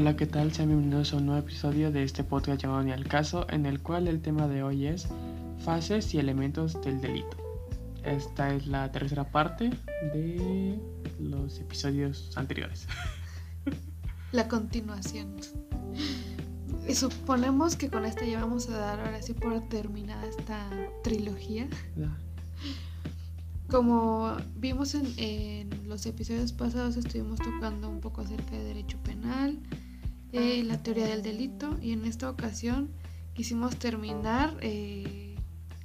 Hola, ¿qué tal? Sean bienvenidos a un nuevo episodio de este podcast llamado Ni al caso, en el cual el tema de hoy es fases y elementos del delito. Esta es la tercera parte de los episodios anteriores. La continuación. Y suponemos que con esta ya vamos a dar ahora sí por terminada esta trilogía. Como vimos en, en los episodios pasados, estuvimos tocando un poco acerca de derecho penal, eh, la teoría del delito, y en esta ocasión quisimos terminar eh,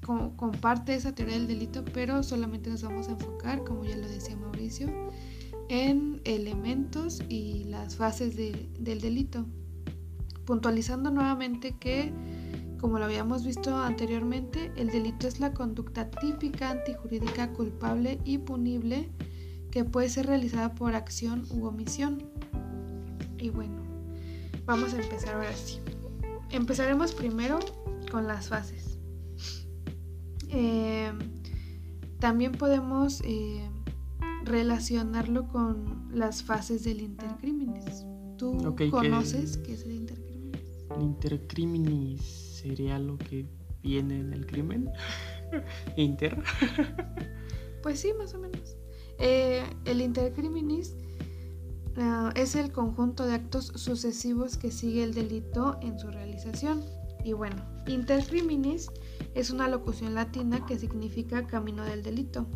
con, parte de esa teoría del delito, pero solamente nos vamos a enfocar, como ya lo decía Mauricio, en elementos y las fases de- del delito. Puntualizando nuevamente que como lo habíamos visto anteriormente, el delito es la conducta típica, antijurídica, culpable y punible que puede ser realizada por acción u omisión. Y bueno, vamos a empezar ahora sí. Empezaremos primero con las fases. Eh, también podemos eh, relacionarlo con las fases del intercriminis. ¿Tú conoces qué es el intercriminis? El intercriminis sería lo que viene en el crimen. Inter. Pues sí, más o menos. Eh, el intercriminis ah, es el conjunto de actos sucesivos que sigue el delito en su realización. Y bueno, intercriminis es una locución latina que significa camino del delito.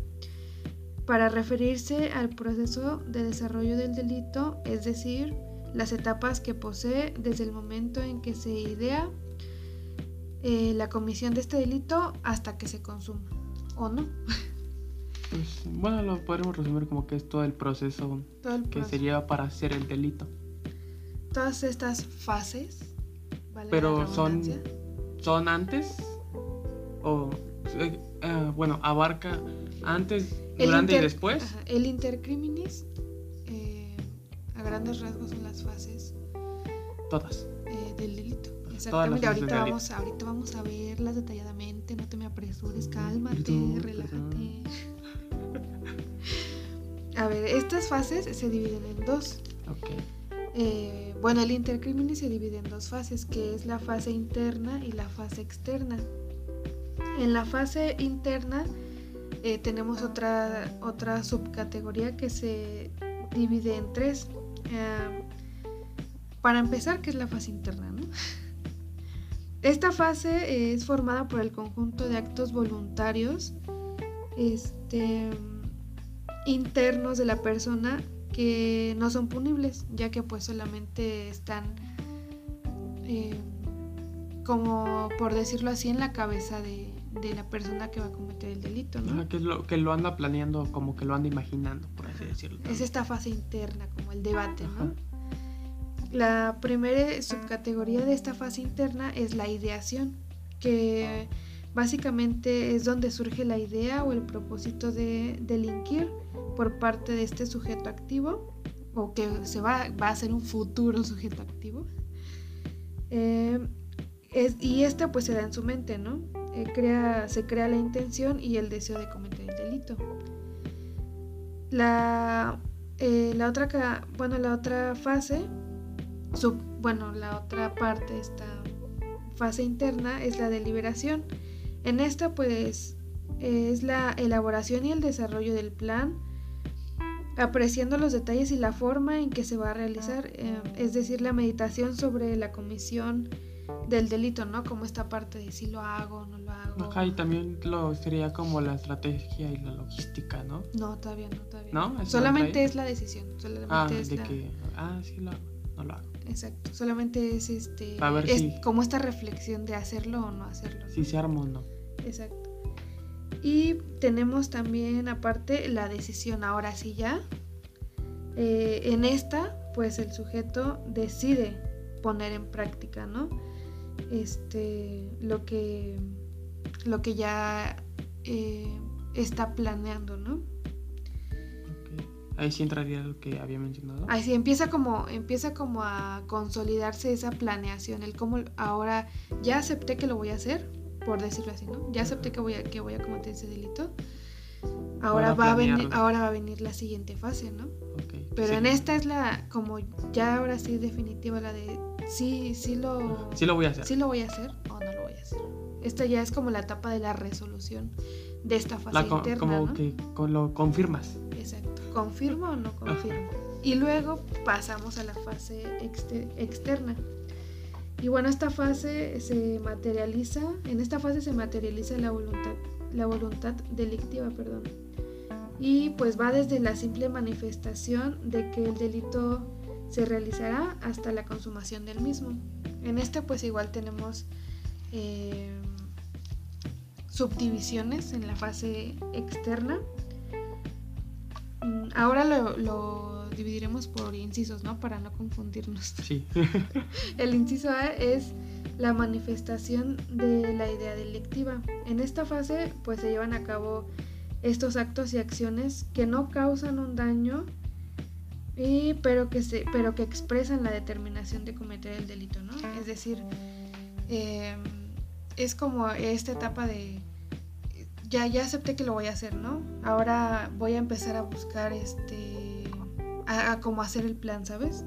Para referirse al proceso de desarrollo del delito, es decir, las etapas que posee desde el momento en que se idea eh, la comisión de este delito hasta que se consuma. ¿O no? Pues, bueno, lo podremos resumir como que es todo el proceso Todo el que se lleva para hacer el delito. todas estas fases, ¿vale? Pero son- ¿Son antes? O, eh, ah, bueno, abarca antes, El durante inter- y después. ajá, el intercriminis, eh, a grandes rasgos, son las fases Todas. eh, del delito. Exactamente, ahorita vamos, ahorita vamos a verlas detalladamente, no te me apresures, cálmate, relájate. A ver, estas fases se dividen en dos. Ok. Eh, bueno, el intercriminis se divide en dos fases, que es la fase interna y la fase externa. En la fase interna eh, tenemos otra, otra subcategoría que se divide en tres. Eh, para empezar, ¿qué es la fase interna? no? Esta fase es formada por el conjunto de actos voluntarios este, internos de la persona que no son punibles, ya que pues solamente están eh, como por decirlo así en la cabeza de, de la persona que va a cometer el delito, ¿no? Ajá, que es lo que lo anda planeando, como que lo anda imaginando, por así decirlo. Es esta fase interna, como el debate. La primera subcategoría de esta fase interna es la ideación, que básicamente es donde surge la idea o el propósito de delinquir por parte de este sujeto activo, o que se va, va a ser un futuro sujeto activo. Eh, y esta pues se da en su mente, ¿no? Eh, se crea la intención y el deseo de cometer el delito. La, eh, la otra, bueno, la otra fase, bueno, la otra parte de esta fase interna es la deliberación. En esta pues es la elaboración y el desarrollo del plan, apreciando los detalles y la forma en que se va a realizar, eh, es decir, la meditación sobre la comisión del delito, ¿no? Como esta parte de si lo hago o no lo hago. Ajá, y también lo sería como la estrategia y la logística, ¿no? No, todavía no, todavía ¿No? no. ¿Eso entra Solamente es la decisión, solamente Ah, es de la... que, ah, sí lo hago, no lo hago. Exacto, solamente es este A ver es si- como esta reflexión de hacerlo o no hacerlo. ¿no? Si se arma o no. Exacto. Y tenemos también aparte la decisión, ahora sí ya. Eh, en esta, pues el sujeto decide poner en práctica, ¿no? Este, lo que, lo que ya eh, está planeando, ¿no? Ahí sí entraría lo que había mencionado. Así empieza como, empieza como a consolidarse esa planeación, el cómo ahora ya acepté que lo voy a hacer, por decirlo así, ¿no? Ya acepté que voy a, que voy a cometer ese delito. ahora va a venir, ahora va a venir la siguiente fase, ¿no? Ok, Pero sí. en esta es la, como ya ahora sí definitiva, la de sí, sí lo, Sí lo voy a hacer. sí lo voy a hacer o no lo voy a hacer. Esta ya es como la etapa de la resolución de esta fase La co- interna, como ¿no? que con- lo confirmas. Exacto. ¿Confirmo o no confirmo? Y luego pasamos a la fase exte- externa. Y bueno, esta fase se materializa, en esta fase se materializa la voluntad, la voluntad delictiva, perdón. Y pues va desde la simple manifestación de que el delito se realizará hasta la consumación del mismo. En este pues igual tenemos eh, subdivisiones en la fase externa. Mm, Ahora lo, lo dividiremos por incisos, ¿no? Para no confundirnos. Sí. El inciso A es la manifestación de la idea delictiva. En esta fase, pues se llevan a cabo estos actos y acciones que no causan un daño, y, pero, que se, pero que expresan la determinación de cometer el delito, ¿no? Es decir, eh, es como esta etapa de ya, ya acepté que lo voy a hacer, ¿no? Ahora voy a empezar a buscar este a, a cómo hacer el plan, ¿sabes?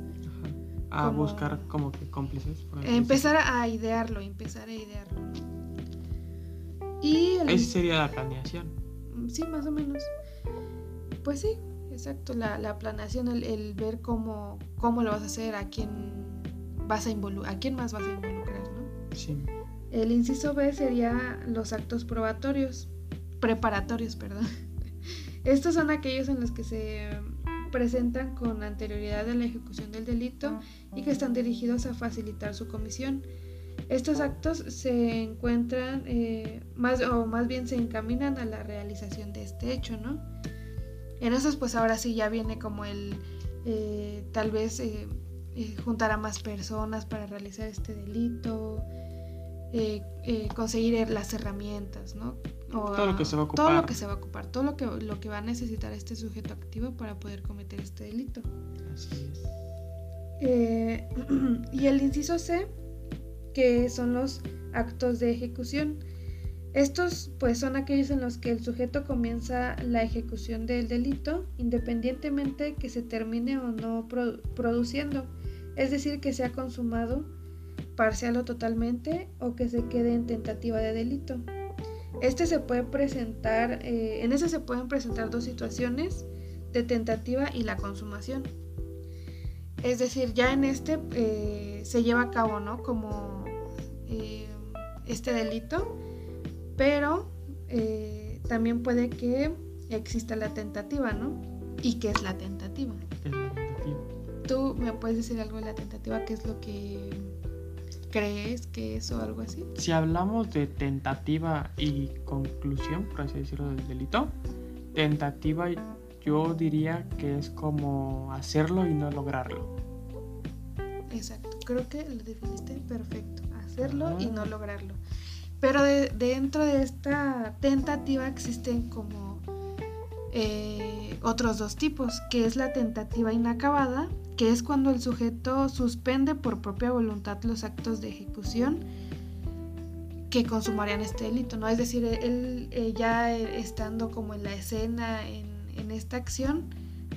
Ajá. A Como- buscar como que cómplices. por Empezar a idearlo, empezar a idearlo. Y el-. Esa sería la planeación. sí, más o menos. Pues sí, exacto, la, la planeación, el, el ver cómo, cómo lo vas a hacer, a quién vas a involu- a quién más vas a involucrar, ¿no? Sí. El inciso B sería los actos probatorios, preparatorios, perdón. Estos son aquellos en los que se presentan con anterioridad a la ejecución del delito y que están dirigidos a facilitar su comisión. Estos actos se encuentran eh, más o más bien se encaminan a la realización de este hecho, ¿no? En esos pues ahora sí ya viene como el eh, tal vez eh, eh, juntar a más personas para realizar este delito, conseguir las herramientas, ¿no? O, Todo lo que se va a Todo lo ocupar. que se va a ocupar, todo lo que, lo que va a necesitar este sujeto activo para poder cometer este delito. Así es. Eh, y el inciso C, que son los actos de ejecución. Estos pues son aquellos en los que el sujeto comienza la ejecución del delito independientemente que se termine o no produ- produciendo, es decir, que sea consumado parcial o totalmente o que se quede en tentativa de delito. Este se puede presentar, eh, en ese se pueden presentar dos situaciones de tentativa y la consumación. Es decir, ya en este eh, se lleva a cabo, ¿no? Como eh, este delito, pero también puede que exista la tentativa, ¿no? ¿Y qué es la tentativa? Es la tentativa. ¿Tú me puedes decir algo de la tentativa? ¿Qué es lo que crees que es o algo así? Si hablamos de tentativa y conclusión, por así decirlo, del delito, tentativa yo diría que es como hacerlo y no lograrlo. Exacto, creo que lo definiste perfecto, hacerlo y no lograrlo. Pero de- dentro de esta tentativa existen como eh, otros dos tipos, que es la tentativa inacabada, que es cuando el sujeto suspende por propia voluntad los actos de ejecución que consumarían este delito, ¿no? Es decir, él eh, ya estando como en la escena, en, en esta acción,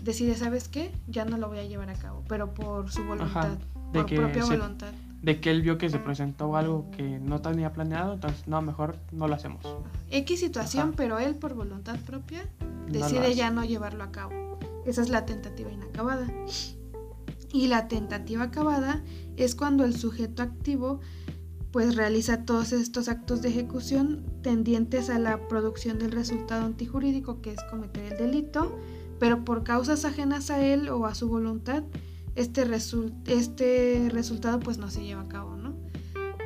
decide, ¿sabes qué? Ya no lo voy a llevar a cabo, pero por su voluntad, de por que propia se- voluntad. De que él vio que se presentó algo que no tenía planeado, entonces no, mejor no lo hacemos. X situación, Ajá. pero él por voluntad propia decide ya no llevarlo a cabo. Esa es la tentativa inacabada. Y la tentativa acabada es cuando el sujeto activo pues realiza todos estos actos de ejecución tendientes a la producción del resultado antijurídico que es cometer el delito, pero por causas ajenas a él o a su voluntad, este, este resultado pues no se lleva a cabo, ¿no?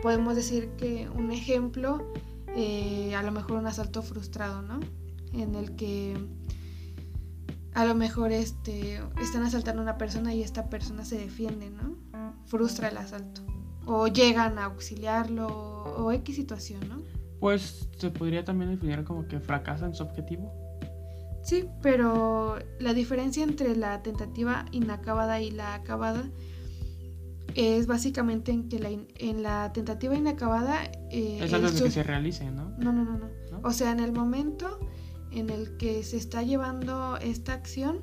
Podemos decir que un ejemplo, eh, a lo mejor un asalto frustrado, ¿no? En el que a lo mejor este, están asaltando a una persona y esta persona se defiende, ¿no? Frustra el asalto. O llegan a auxiliarlo o X situación, ¿no? Pues se podría también definir como que fracasa en su objetivo. Sí, pero la diferencia entre la tentativa inacabada y la acabada es básicamente en que la in- en la tentativa inacabada eh, Es antes de que se realice, ¿no? No, no, no, no. ¿No? O sea, en el momento en el que se está llevando esta acción,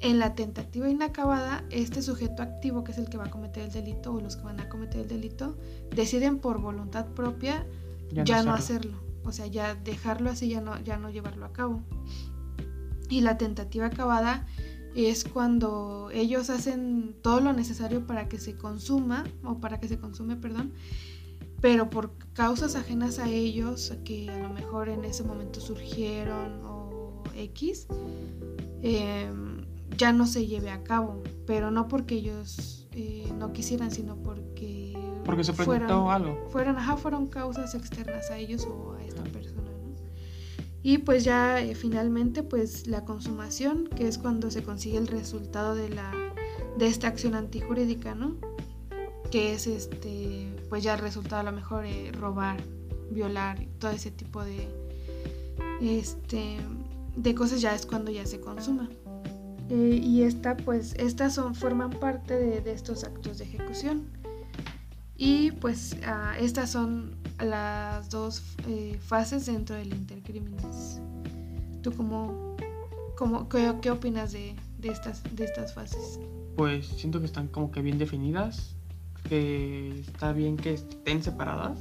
en la tentativa inacabada, este sujeto activo, que es el que va a cometer el delito o los que van a cometer el delito, deciden por voluntad propia ya, no, hacerlo. O sea, ya dejarlo así, ya no, ya no llevarlo a cabo. Y la tentativa acabada es cuando ellos hacen todo lo necesario para que se consuma, o para que se consume, perdón, pero por causas ajenas a ellos, que a lo mejor en ese momento surgieron o X, em, ya no se lleve a cabo, pero no porque ellos eh, no quisieran, sino porque... Porque se presentó fueron, algo. Fueron, ajá, fueron causas externas a ellos o a esta persona, ¿no? Y pues ya eh, finalmente pues la consumación, que es cuando se consigue el resultado de, la, de esta acción antijurídica, ¿no? Que es este pues ya resulta a lo mejor eh, robar, violar, todo ese tipo de, este, de cosas ya es cuando ya se consuma. Eh, y esta, pues, estas son, forman parte de, estos actos de ejecución. Y pues ah, estas son las dos eh, fases dentro del intercrímenes. ¿Tú cómo, cómo qué, qué, opinas de, de, estas, de estas fases? Pues siento que están como que bien definidas que está bien que estén separadas,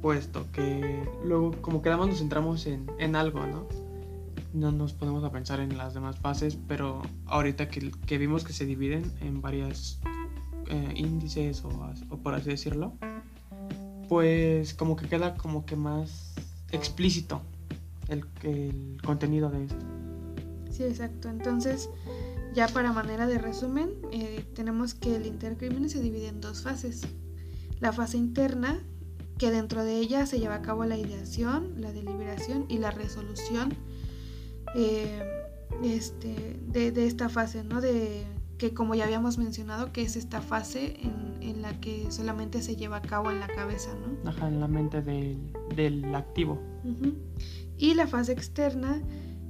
puesto que luego como quedamos nos centramos en, algo, ¿no? No nos ponemos a pensar en las demás fases, pero ahorita que, vimos que se dividen en varias eh, índices o, por así decirlo, pues como que queda como que más explícito el, el contenido de esto. Sí, exacto. Entonces, ya para manera de resumen, eh, tenemos que el intercrimen se divide en dos fases. La fase interna, que dentro de ella se lleva a cabo la ideación, la deliberación y la resolución eh, este, de, esta fase, ¿no? De, que como ya habíamos mencionado, que es esta fase en, la que solamente se lleva a cabo en la cabeza, ¿no? Ajá, en la mente del, activo. Y la fase externa,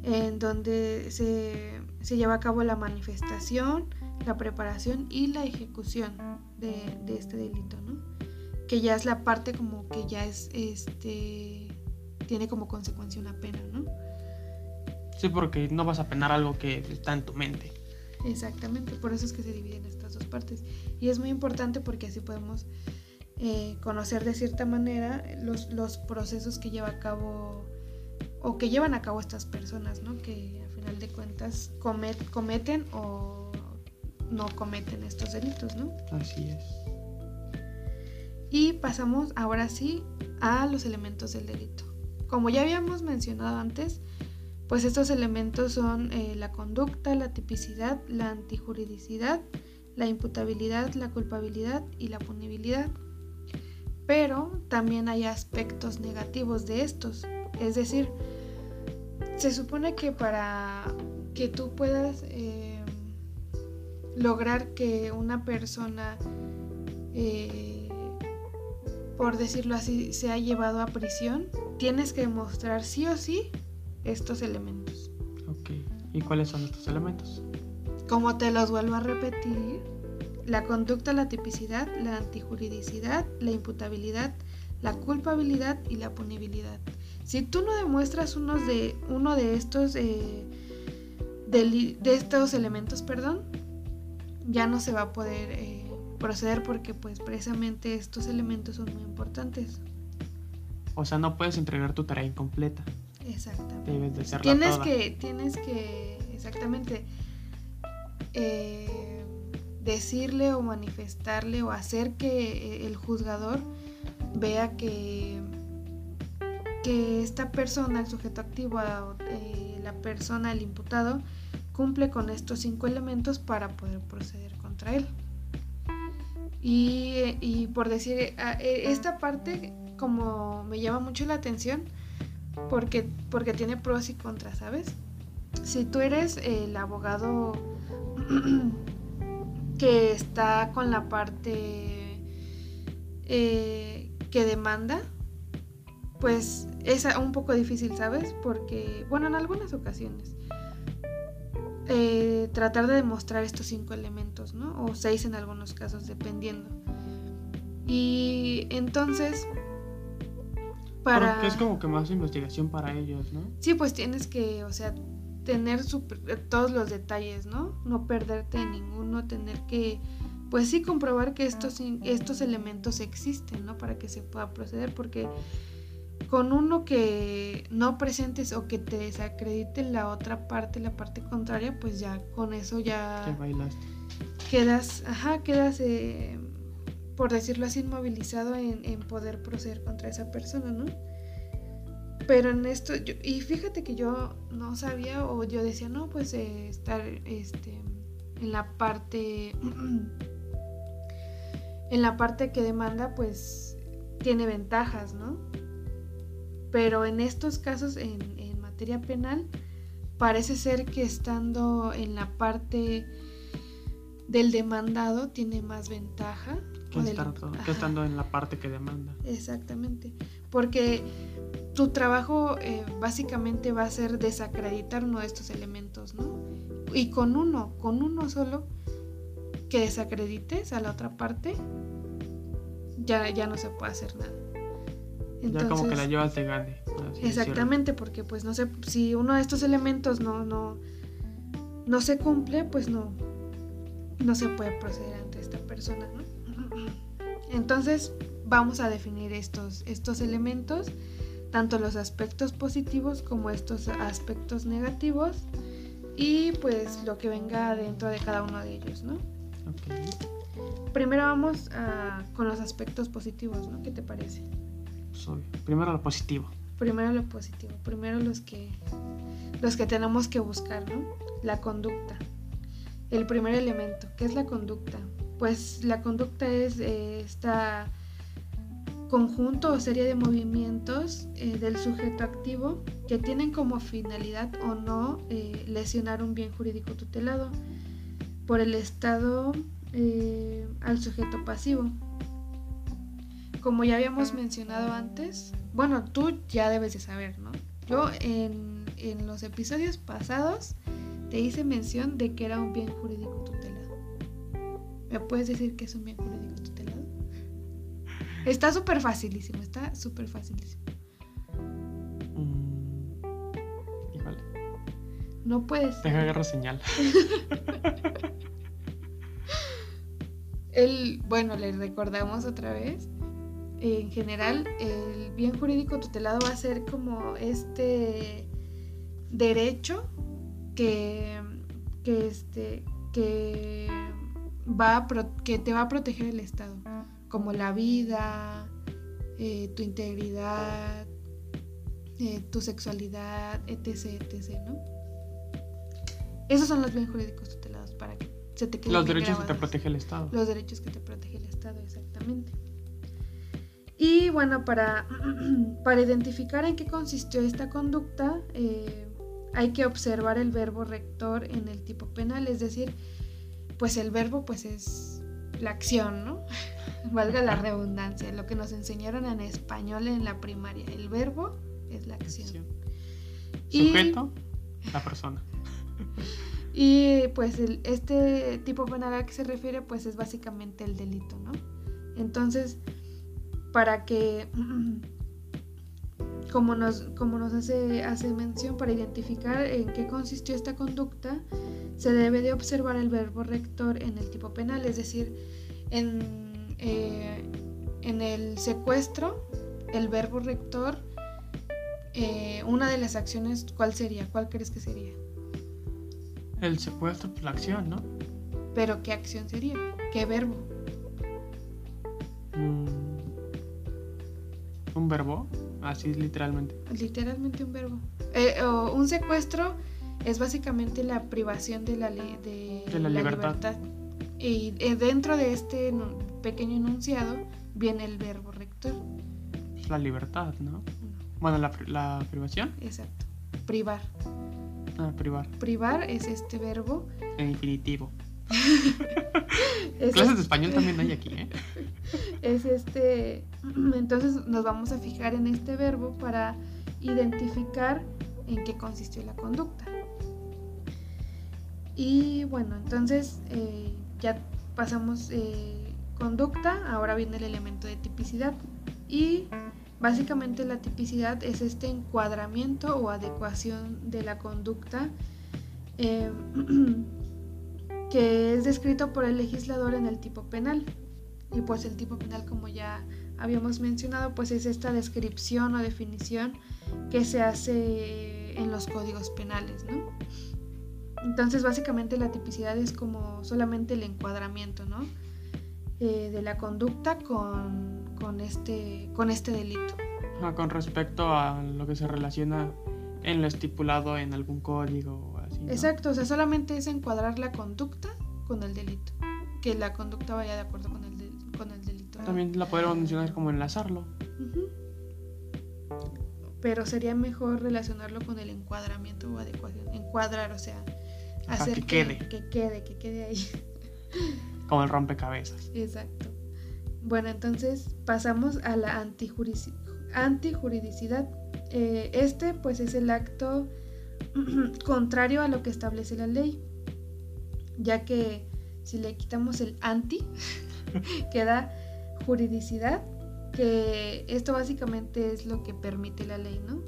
en donde se se lleva a cabo la manifestación, la preparación y la ejecución de, este delito, ¿no? Que ya es la parte como que ya es, este, tiene como consecuencia una pena, ¿no? Sí, porque no vas a penar algo que está en tu mente. Exactamente, por eso es que se dividen estas dos partes. Y es muy importante porque así podemos eh, conocer de cierta manera los, los procesos que lleva a cabo o que llevan a cabo estas personas, ¿no? Que final de cuentas cometen o no cometen estos delitos, ¿no? Así es. Y pasamos ahora sí a los elementos del delito. Como ya habíamos mencionado antes, pues estos elementos son eh, la conducta, la tipicidad, la antijuridicidad, la imputabilidad, la culpabilidad y la punibilidad. Pero también hay aspectos negativos de estos, es decir, se supone que para que tú puedas eh, lograr que una persona, eh, por decirlo así, sea llevado a prisión, tienes que demostrar sí o sí estos elementos. Ok, ¿y cuáles son estos elementos? Como te los vuelvo a repetir, la conducta, la tipicidad, la antijuridicidad, la imputabilidad, la culpabilidad y la punibilidad. Si tú no demuestras unos de, uno de estos, eh, de, estos elementos, perdón, ya no se va a poder eh, proceder porque pues precisamente estos elementos son muy importantes. O sea, no puedes entregar tu tarea incompleta. Exactamente. Debes de ser tienes que Tienes que, exactamente, eh, decirle o manifestarle o hacer que el juzgador vea que que esta persona, el sujeto activo, eh, la persona, el imputado, cumple con estos cinco elementos para poder proceder contra él. Y, por decir, eh, eh, esta parte como me llama mucho la atención porque, porque tiene pros y contras, ¿sabes? Si tú eres el abogado que está con la parte que demanda, pues es un poco difícil, ¿sabes? Porque, bueno, en algunas ocasiones, eh, tratar de demostrar estos cinco elementos, ¿no? O seis en algunos casos, dependiendo. Y entonces, para... Porque es como que más investigación para ellos, ¿no? Sí, pues tienes que, o sea, tener super- todos los detalles, ¿no? No perderte en ninguno, tener que, pues sí, comprobar que estos, estos elementos existen, ¿no? Para que se pueda proceder, porque con uno que no presentes o que te desacredite la otra parte, la parte contraria, pues ya con eso ya Que bailaste. quedas, ajá, quedas, eh, por decirlo así, inmovilizado en, en poder proceder contra esa persona, ¿no? Pero en esto, yo- y fíjate que yo no sabía o yo decía, no, pues eh, estar este, en la parte, en la parte que demanda, pues tiene ventajas, ¿no? Pero en estos casos, en, en materia penal, parece ser que estando en la parte del demandado tiene más ventaja. Que, del- que ajá. estando en la parte que demanda. Exactamente. Porque tu trabajo eh, básicamente va a ser desacreditar uno de estos elementos, ¿no? Y con uno, con uno solo que desacredites a la otra parte, ya, ya no se puede hacer nada. Ya como que la llevas de gane. Exactamente, porque pues no sé, si uno de estos elementos no, no, no se cumple, pues no, no se puede proceder ante esta persona, ¿no? Entonces vamos a definir estos, estos elementos, tanto los aspectos positivos como estos aspectos negativos y pues lo que venga dentro de cada uno de ellos, ¿no? Ok, Primero vamos a- con los aspectos positivos, ¿no? ¿Qué te parece? Primero lo positivo. Primero lo positivo, primero los que los que tenemos que buscar, ¿no? La conducta. El primer elemento, ¿qué es la conducta? Pues la conducta es eh, esta conjunto o serie de movimientos eh, del sujeto activo que tienen como finalidad o no eh, lesionar un bien jurídico tutelado por el Estado eh, al sujeto pasivo. Como ya habíamos mencionado antes, bueno, tú ya debes de saber, ¿no? Yo en, en los episodios pasados te hice mención de que era un bien jurídico tutelado. ¿Me puedes decir que es un bien jurídico tutelado? Está súper facilísimo, está súper facilísimo. Mm, híjole. No puedes. Deja agarro señal. El, bueno, les recordamos otra vez. En general, el bien jurídico tutelado va a ser como este derecho que, que, este, que, va a pro- que te va a proteger el Estado, como la vida, eh, tu integridad, eh, tu sexualidad, etc, etc, ¿no? Esos son los bienes jurídicos tutelados para que se te queden Los derechos que te protege el Estado. los derechos que te protege el Estado, exactamente. Y bueno, para, para identificar en qué consistió esta conducta, eh, hay que observar el verbo rector en el tipo penal, es decir, pues el verbo pues es la acción, ¿no? Valga la redundancia, lo que nos enseñaron en español en la primaria, el verbo es la acción. Sujeto, la persona. Y pues el- este tipo penal al que se refiere pues es básicamente el delito, ¿no? Entonces, para que, como nos, como nos hace, hace mención, para identificar en qué consistió esta conducta, se debe de observar el verbo rector en el tipo penal, es decir, en, eh, en el secuestro, el verbo rector, eh, una de las acciones, ¿cuál sería? ¿Cuál crees que sería? El secuestro, pues la acción, ¿no? Pero ¿qué acción sería? ¿Qué verbo? Mm, ¿Un verbo? Así literalmente. Literalmente un verbo. Eh, o un secuestro es básicamente la privación de la, de De la libertad. libertad. Y eh, dentro de este pequeño enunciado viene el verbo rector. La libertad, ¿no? No, Bueno, la, la privación. exacto. Privar. Ah, privar. Privar es este verbo. En infinitivo. Es Clases de español también hay aquí, ¿eh? es este entonces nos vamos a fijar en este verbo para identificar en qué consistió la conducta y bueno entonces eh, ya pasamos eh, conducta ahora viene el elemento de tipicidad y Básicamente la tipicidad es este encuadramiento o adecuación de la conducta eh, que es descrito por el legislador en el tipo penal. Y pues el tipo penal, como ya habíamos mencionado, pues es esta descripción o definición que se hace en los códigos penales, ¿no? Entonces básicamente la tipicidad es como solamente el encuadramiento, ¿no? Eh, de la conducta con, con, este, con este delito. con respecto a lo que se relaciona en lo estipulado en algún código Exacto, o sea, solamente es encuadrar la conducta con el delito, que la conducta vaya de acuerdo con el, con el delito. También la podemos mencionar como enlazarlo. Pero sería mejor relacionarlo con el encuadramiento o adecuación. Encuadrar, o sea, hacer que, quede. Que quede, que quede ahí. Como el rompecabezas. Exacto. Bueno, entonces pasamos a la antijuridicidad. Eh, este pues es el acto contrario a lo que establece la ley, ya que si le quitamos el anti, queda juridicidad, que esto básicamente es lo que permite la ley, ¿no?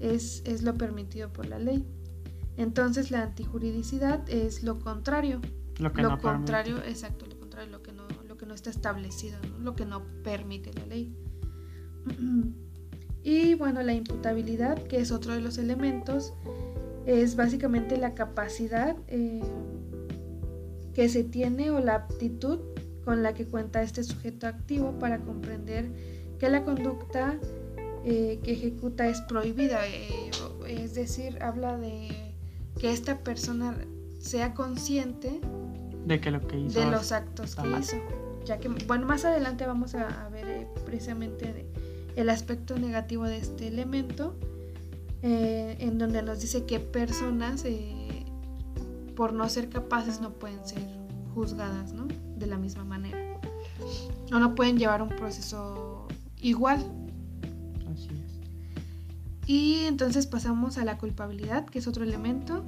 Es, es lo permitido por la ley. Entonces la antijuridicidad es lo contrario. Lo, que lo contrario, exacto, lo contrario, lo que no, lo que no está establecido, lo que no permite la ley. Y bueno, la imputabilidad, que es otro de los elementos, es básicamente la capacidad eh, que se tiene o la aptitud con la que cuenta este sujeto activo para comprender que la conducta eh, que ejecuta es prohibida. Eh, es decir, habla de que esta persona sea consciente de que lo que hizo de los actos que hizo. Ya que bueno más adelante vamos a, ver precisamente el aspecto negativo de este elemento eh, en donde nos dice que personas eh, por no ser capaces no pueden ser juzgadas ¿no? de la misma manera o no pueden llevar un proceso igual así es y entonces pasamos a la culpabilidad que es otro elemento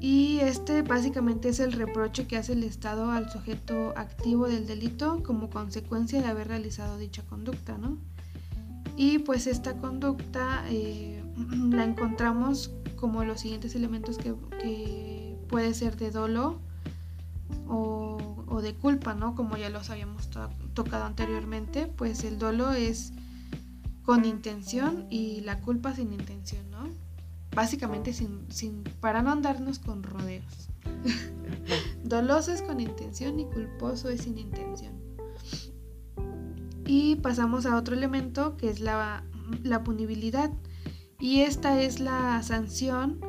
y este básicamente es el reproche que hace el Estado al sujeto activo del delito como consecuencia de haber realizado dicha conducta, ¿no? Y pues esta conducta eh, la encontramos como los siguientes elementos que, puede ser de dolo o, de culpa, ¿no? Como ya los habíamos tocado anteriormente, pues el dolo es con intención y la culpa sin intención, ¿no? básicamente sin, sin, para no andarnos con rodeos. Doloso es con intención y culposo es sin intención. Y pasamos a otro elemento que es la, la punibilidad. Y esta es la sanción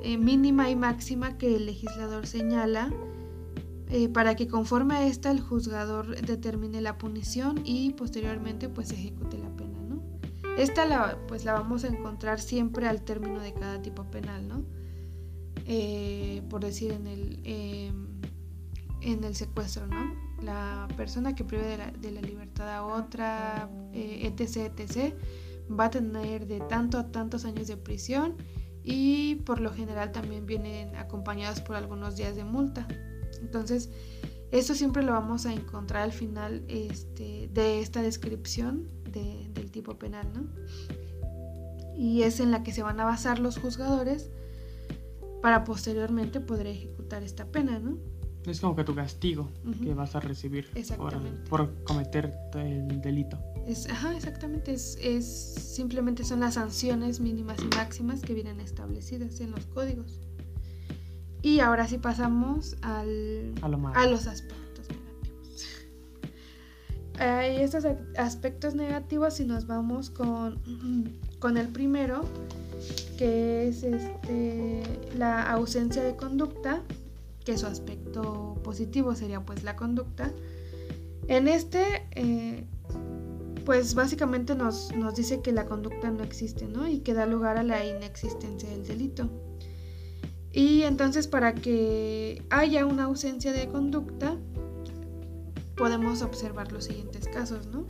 eh, mínima y máxima que el legislador señala eh, para que conforme a esta el juzgador determine la punición y posteriormente pues ejecute la pena. Esta la, pues la vamos a encontrar siempre al término de cada tipo penal, ¿no? Eh, por decir en el, em, en el secuestro, ¿no? La persona que prive de la, de la libertad a otra, etc., etc., va a tener de tanto a tantos años de prisión y por lo general también vienen acompañados por algunos días de multa. Entonces, esto siempre lo vamos a encontrar al final este, de esta descripción del tipo penal, ¿no? Y es en la que se van a basar los juzgadores para posteriormente poder ejecutar esta pena, ¿no? Es como que tu castigo que vas a recibir por, cometer el delito. Es, ajá, exactamente. Es, es, simplemente son las sanciones mínimas y máximas que vienen establecidas en los códigos. Y ahora sí pasamos al, a, los aspectos negativos. Hay estos aspectos negativos si nos vamos con, con el primero, que es este, la ausencia de conducta, que su aspecto positivo sería pues la conducta. En este, eh, pues básicamente nos, nos, dice que la conducta no existe, ¿no? Y que da lugar a la inexistencia del delito. Y entonces para que haya una ausencia de conducta, podemos observar los siguientes casos, ¿no?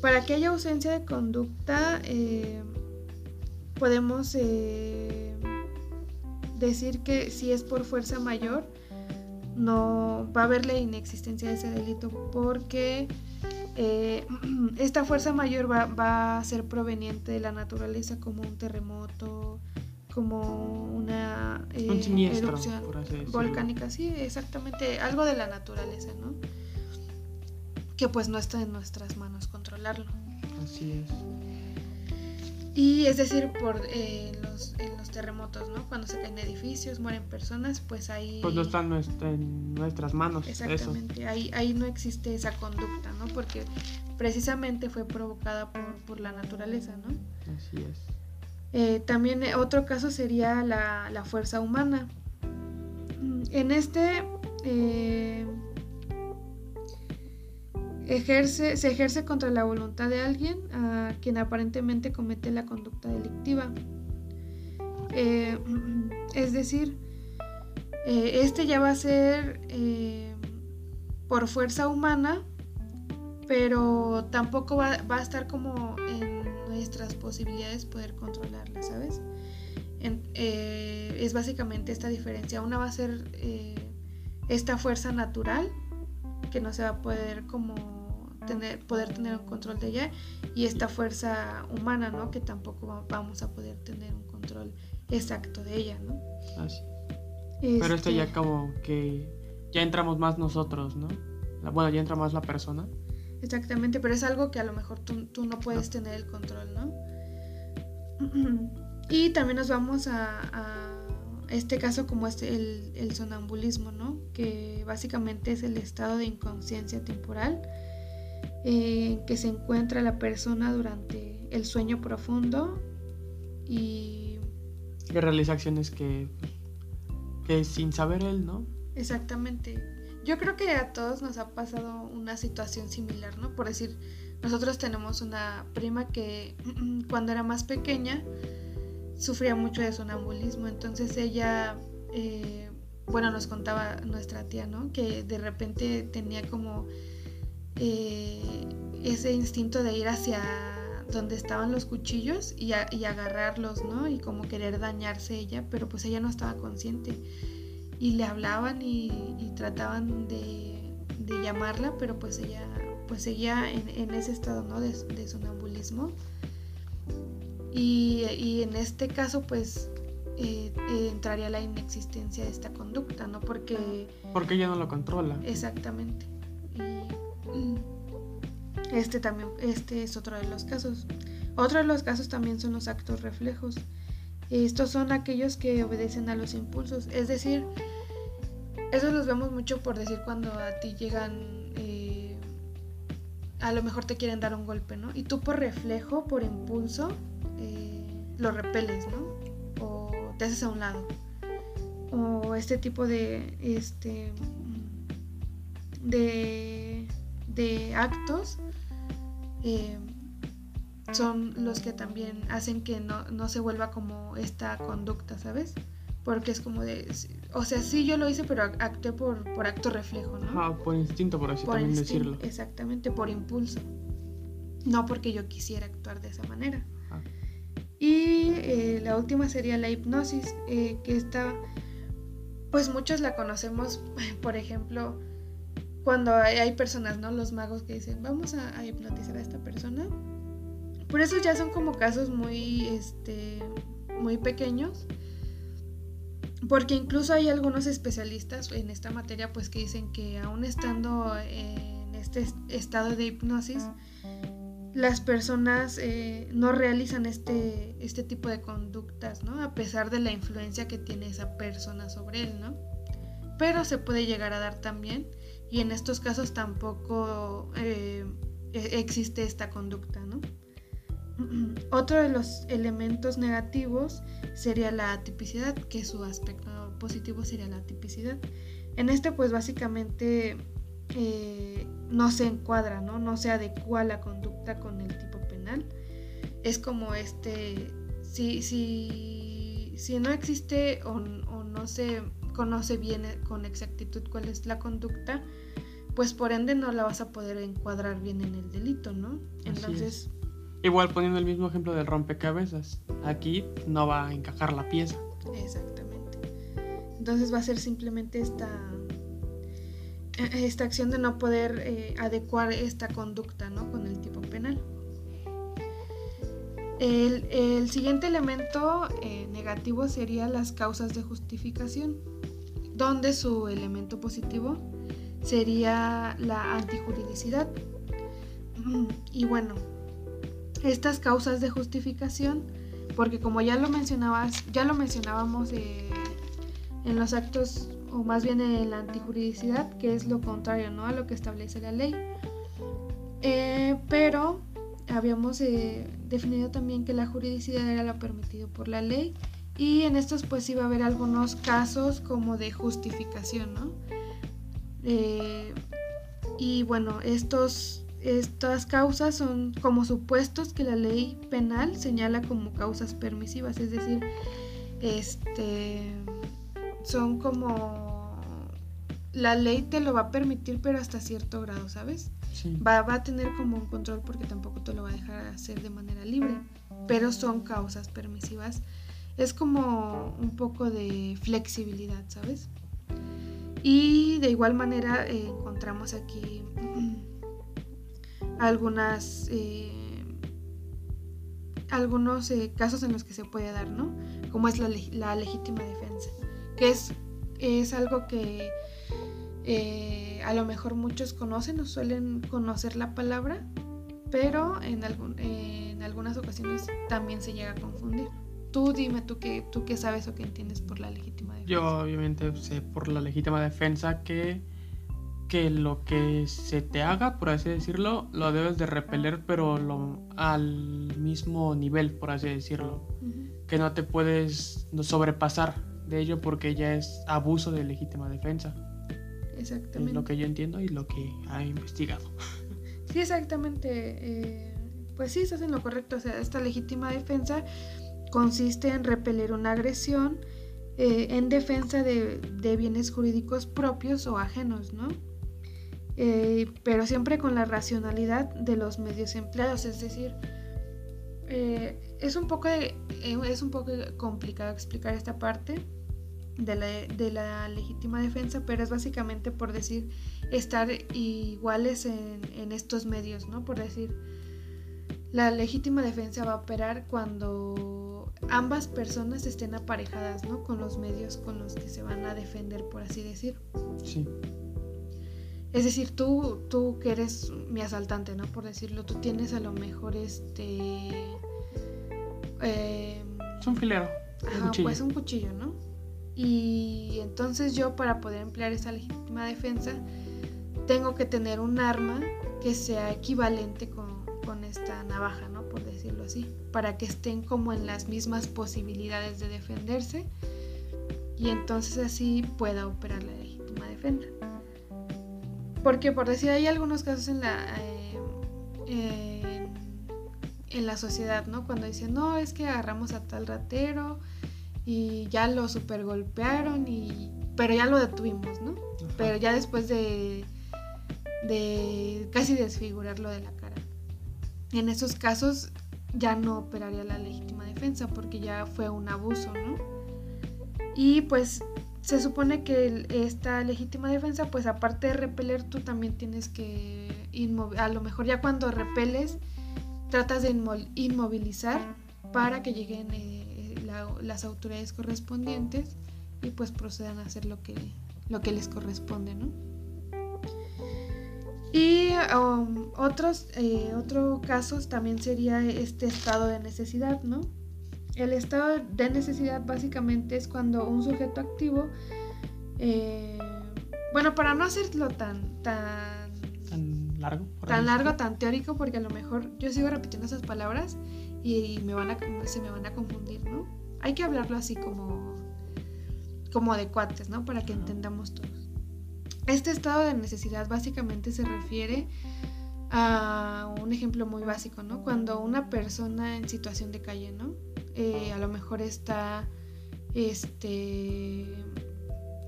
Para que haya ausencia de conducta, eh, podemos eh, decir que si es por fuerza mayor, no va a haber la inexistencia de ese delito porque eh, esta fuerza mayor va, va, a ser proveniente de la naturaleza como un terremoto, como una eh, erupción volcánica, sí, exactamente, algo de la naturaleza, ¿no? Que pues no está en nuestras manos controlarlo. Así es. Y es decir, por eh, los, en los terremotos, ¿no? Cuando se caen edificios, mueren personas, pues ahí... Pues no está en, nuestras manos. Exactamente, Ahí, ahí no existe esa conducta, ¿no? Porque precisamente fue provocada por, la naturaleza, ¿no? Así es. Eh, también eh, otro caso sería la, la fuerza humana. Mm, en este ejerce, se ejerce contra la voluntad de alguien a quien aparentemente comete la conducta delictiva. Eh, es decir, eh, este ya va a ser eh, por fuerza humana, pero tampoco va, a estar como en nuestras posibilidades poder controlarla, ¿sabes? es básicamente esta diferencia. Una va a ser esta fuerza natural que no se va a poder como tener, poder tener un control de ella y esta fuerza humana, ¿no? Que tampoco vamos a poder tener un control exacto de ella, ¿no? Así. Pero esto ya este como que ya entramos más nosotros, ¿no? Bueno, ya entra más la persona. Exactamente, pero es algo que a lo mejor tú, tú no puedes tener el control, ¿no? Y también nos vamos a, a este caso como este, el, el, sonambulismo, ¿no? Que básicamente es el estado de inconsciencia temporal en que se encuentra la persona durante el sueño profundo y... Que realiza acciones que, que sin saber él, ¿no? Exactamente. Yo creo que a todos nos ha pasado una situación similar, ¿no? Por decir, nosotros tenemos una prima que cuando era más pequeña sufría mucho de sonambulismo, entonces ella, eh, bueno, nos contaba nuestra tía, ¿no? Que de repente tenía como eh, ese instinto de ir hacia donde estaban los cuchillos y, agarrarlos, ¿no? Y como querer dañarse ella, pero pues ella no estaba consciente. Y le hablaban y, trataban de, llamarla, pero pues ella pues seguía en, ese estado, ¿no? De, sonambulismo. Y, en este caso, pues eh, entraría la inexistencia de esta conducta, ¿no? Porque... Porque ella no lo controla. Exactamente. Este también, este es otro de los casos. Otro de los casos también son los actos reflejos. Estos son aquellos que obedecen a los impulsos. Es decir, eso los vemos mucho por decir cuando a ti llegan, eh, a lo mejor te quieren dar un golpe, ¿no? Y tú por reflejo, por impulso, eh, lo repeles, ¿no? O te haces a un lado. O este tipo de, este, de de actos eh, son los que también hacen que no, se vuelva como esta conducta, ¿sabes? Porque es como de, o sea, sí yo lo hice, pero actué por, por acto reflejo, ¿no? Ah, por instinto, por así también decirlo. Exactamente, por impulso. No porque yo quisiera actuar de esa manera. Y eh, la última sería la hipnosis, eh, que está, pues muchos la conocemos, por ejemplo, cuando hay, personas, ¿no? Los magos que dicen, vamos a, hipnotizar a esta persona. Por eso ya son como casos muy, este, muy pequeños. Porque incluso hay algunos especialistas en esta materia, pues que dicen que aún estando en este estado de hipnosis, las personas eh, no realizan este, este tipo de conductas, ¿no? A pesar de la influencia que tiene esa persona sobre él, ¿no? Pero se puede llegar a dar también y en estos casos tampoco eh, e-, existe esta conducta, ¿no? Otro de los elementos negativos sería la atipicidad, que su aspecto positivo sería la tipicidad. En este pues básicamente eh, no se encuadra, ¿no? no se adecua la conducta con el tipo penal. Es como este, si, si, si no existe o no se conoce bien eh, con exactitud cuál es la conducta, pues por ende no la vas a poder encuadrar bien en el delito, ¿no? Entonces... Igual poniendo el mismo ejemplo del rompecabezas, aquí no va a encajar la pieza. Exactamente. Entonces va a ser simplemente esta esta acción de no poder eh, adecuar esta conducta ¿no? con el tipo penal. El, siguiente elemento eh, negativo sería las causas de justificación, donde su elemento positivo sería la antijuridicidad. Y bueno, estas causas de justificación, porque como ya lo mencionabas, ya lo mencionábamos eh, en los actos, o más bien en la antijuridicidad, que es lo contrario ¿no? a lo que establece la ley. Eh, pero habíamos eh, definido también que la juridicidad era lo permitido por la ley y en estos pues iba a haber algunos casos como de justificación, ¿no? y bueno, estos estas causas son como supuestos que la ley penal señala como causas permisivas, es decir, este son como la ley te lo va a permitir pero hasta cierto grado, ¿sabes? Va, va, a tener como un control porque tampoco te lo va a dejar hacer de manera libre, pero son causas permisivas. Es como un poco de flexibilidad, ¿sabes? Y de igual manera eh, encontramos aquí algunas eh, algunos eh, casos en los que se puede dar, ¿no? Como es la, legítima defensa, que es, es algo que a lo mejor muchos conocen o suelen conocer la palabra, pero en, en algunas ocasiones también se llega a confundir. Tú dime, tú qué, tú qué sabes o qué entiendes por la legítima defensa. Yo obviamente sé por la legítima defensa que que lo que se te haga, por así decirlo, lo debes de repeler, pero lo, al mismo nivel, por así decirlo. Que no te puedes sobrepasar de ello porque ya es abuso de legítima defensa. Exactamente. Es lo que yo entiendo y lo que ha investigado. Sí, exactamente. Eh, pues sí, estás en lo correcto. O sea, esta legítima defensa consiste en repeler una agresión eh, en defensa de, de, bienes jurídicos propios o ajenos, ¿no? Eh, pero siempre con la racionalidad de los medios empleados, es decir, eh, es, un poco es un poco complicado explicar esta parte de la, de la, legítima defensa, pero es básicamente por decir estar iguales en estos medios, ¿no? Por decir, la legítima defensa va a operar cuando ambas personas estén aparejadas, ¿no? Con los medios con los que se van a defender, por así decir. Sí. Es decir, tú, tú que eres mi asaltante, ¿no? Por decirlo, tú tienes a lo mejor este... Eh, es un filero. Ajá, pues un cuchillo, ¿no? Y entonces yo para poder emplear esa legítima defensa tengo que tener un arma que sea equivalente con, con esta navaja, ¿no? Así, para que estén como en las mismas posibilidades de defenderse y entonces así pueda operar la legítima defensa. Porque por decir, hay algunos casos en la, eh, en, la sociedad, ¿no? Cuando dicen, no, es que agarramos a tal ratero y ya lo super golpearon y... Pero ya lo detuvimos, ¿no? Pero ya después de, de casi desfigurarlo de la cara. En esos casos ya no operaría la legítima defensa porque ya fue un abuso, ¿no? Y pues se supone que esta legítima defensa, pues aparte de repeler, tú también tienes que, a lo mejor ya cuando repeles, tratas de inmovilizar para que lleguen eh, las autoridades correspondientes y pues procedan a hacer lo que, lo que les corresponde, ¿no? Y um, otros, eh, otro caso también sería este estado de necesidad, ¿no? El estado de necesidad básicamente es cuando un sujeto activo, eh, bueno, para no hacerlo tan, tan, tan largo, tan largo, tan teórico, porque a lo mejor yo sigo repitiendo esas palabras y, me van a, se me van a confundir, ¿no? Hay que hablarlo así como, como de cuates, ¿no? Para que entendamos todos. Este estado de necesidad básicamente se refiere a un ejemplo muy básico, ¿no? Cuando una persona en situación de calle, ¿no? Eh, a lo mejor está este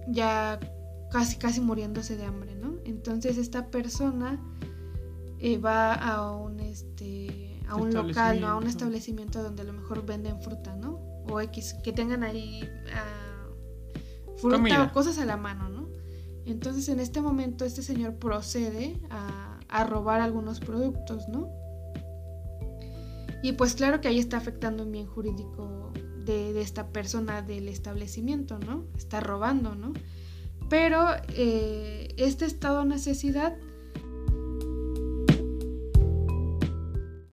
ya casi casi muriéndose de hambre, ¿no? Entonces esta persona eh, va a un este a un local, ¿no? a un establecimiento donde a lo mejor venden fruta, ¿no? O X, que tengan ahí uh, fruta o cosas a la mano, ¿no? Entonces en este momento este señor procede a, robar algunos productos, ¿no? Y pues claro que ahí está afectando un bien jurídico de, esta persona del establecimiento, ¿no? Está robando, ¿no? Pero eh, este estado de necesidad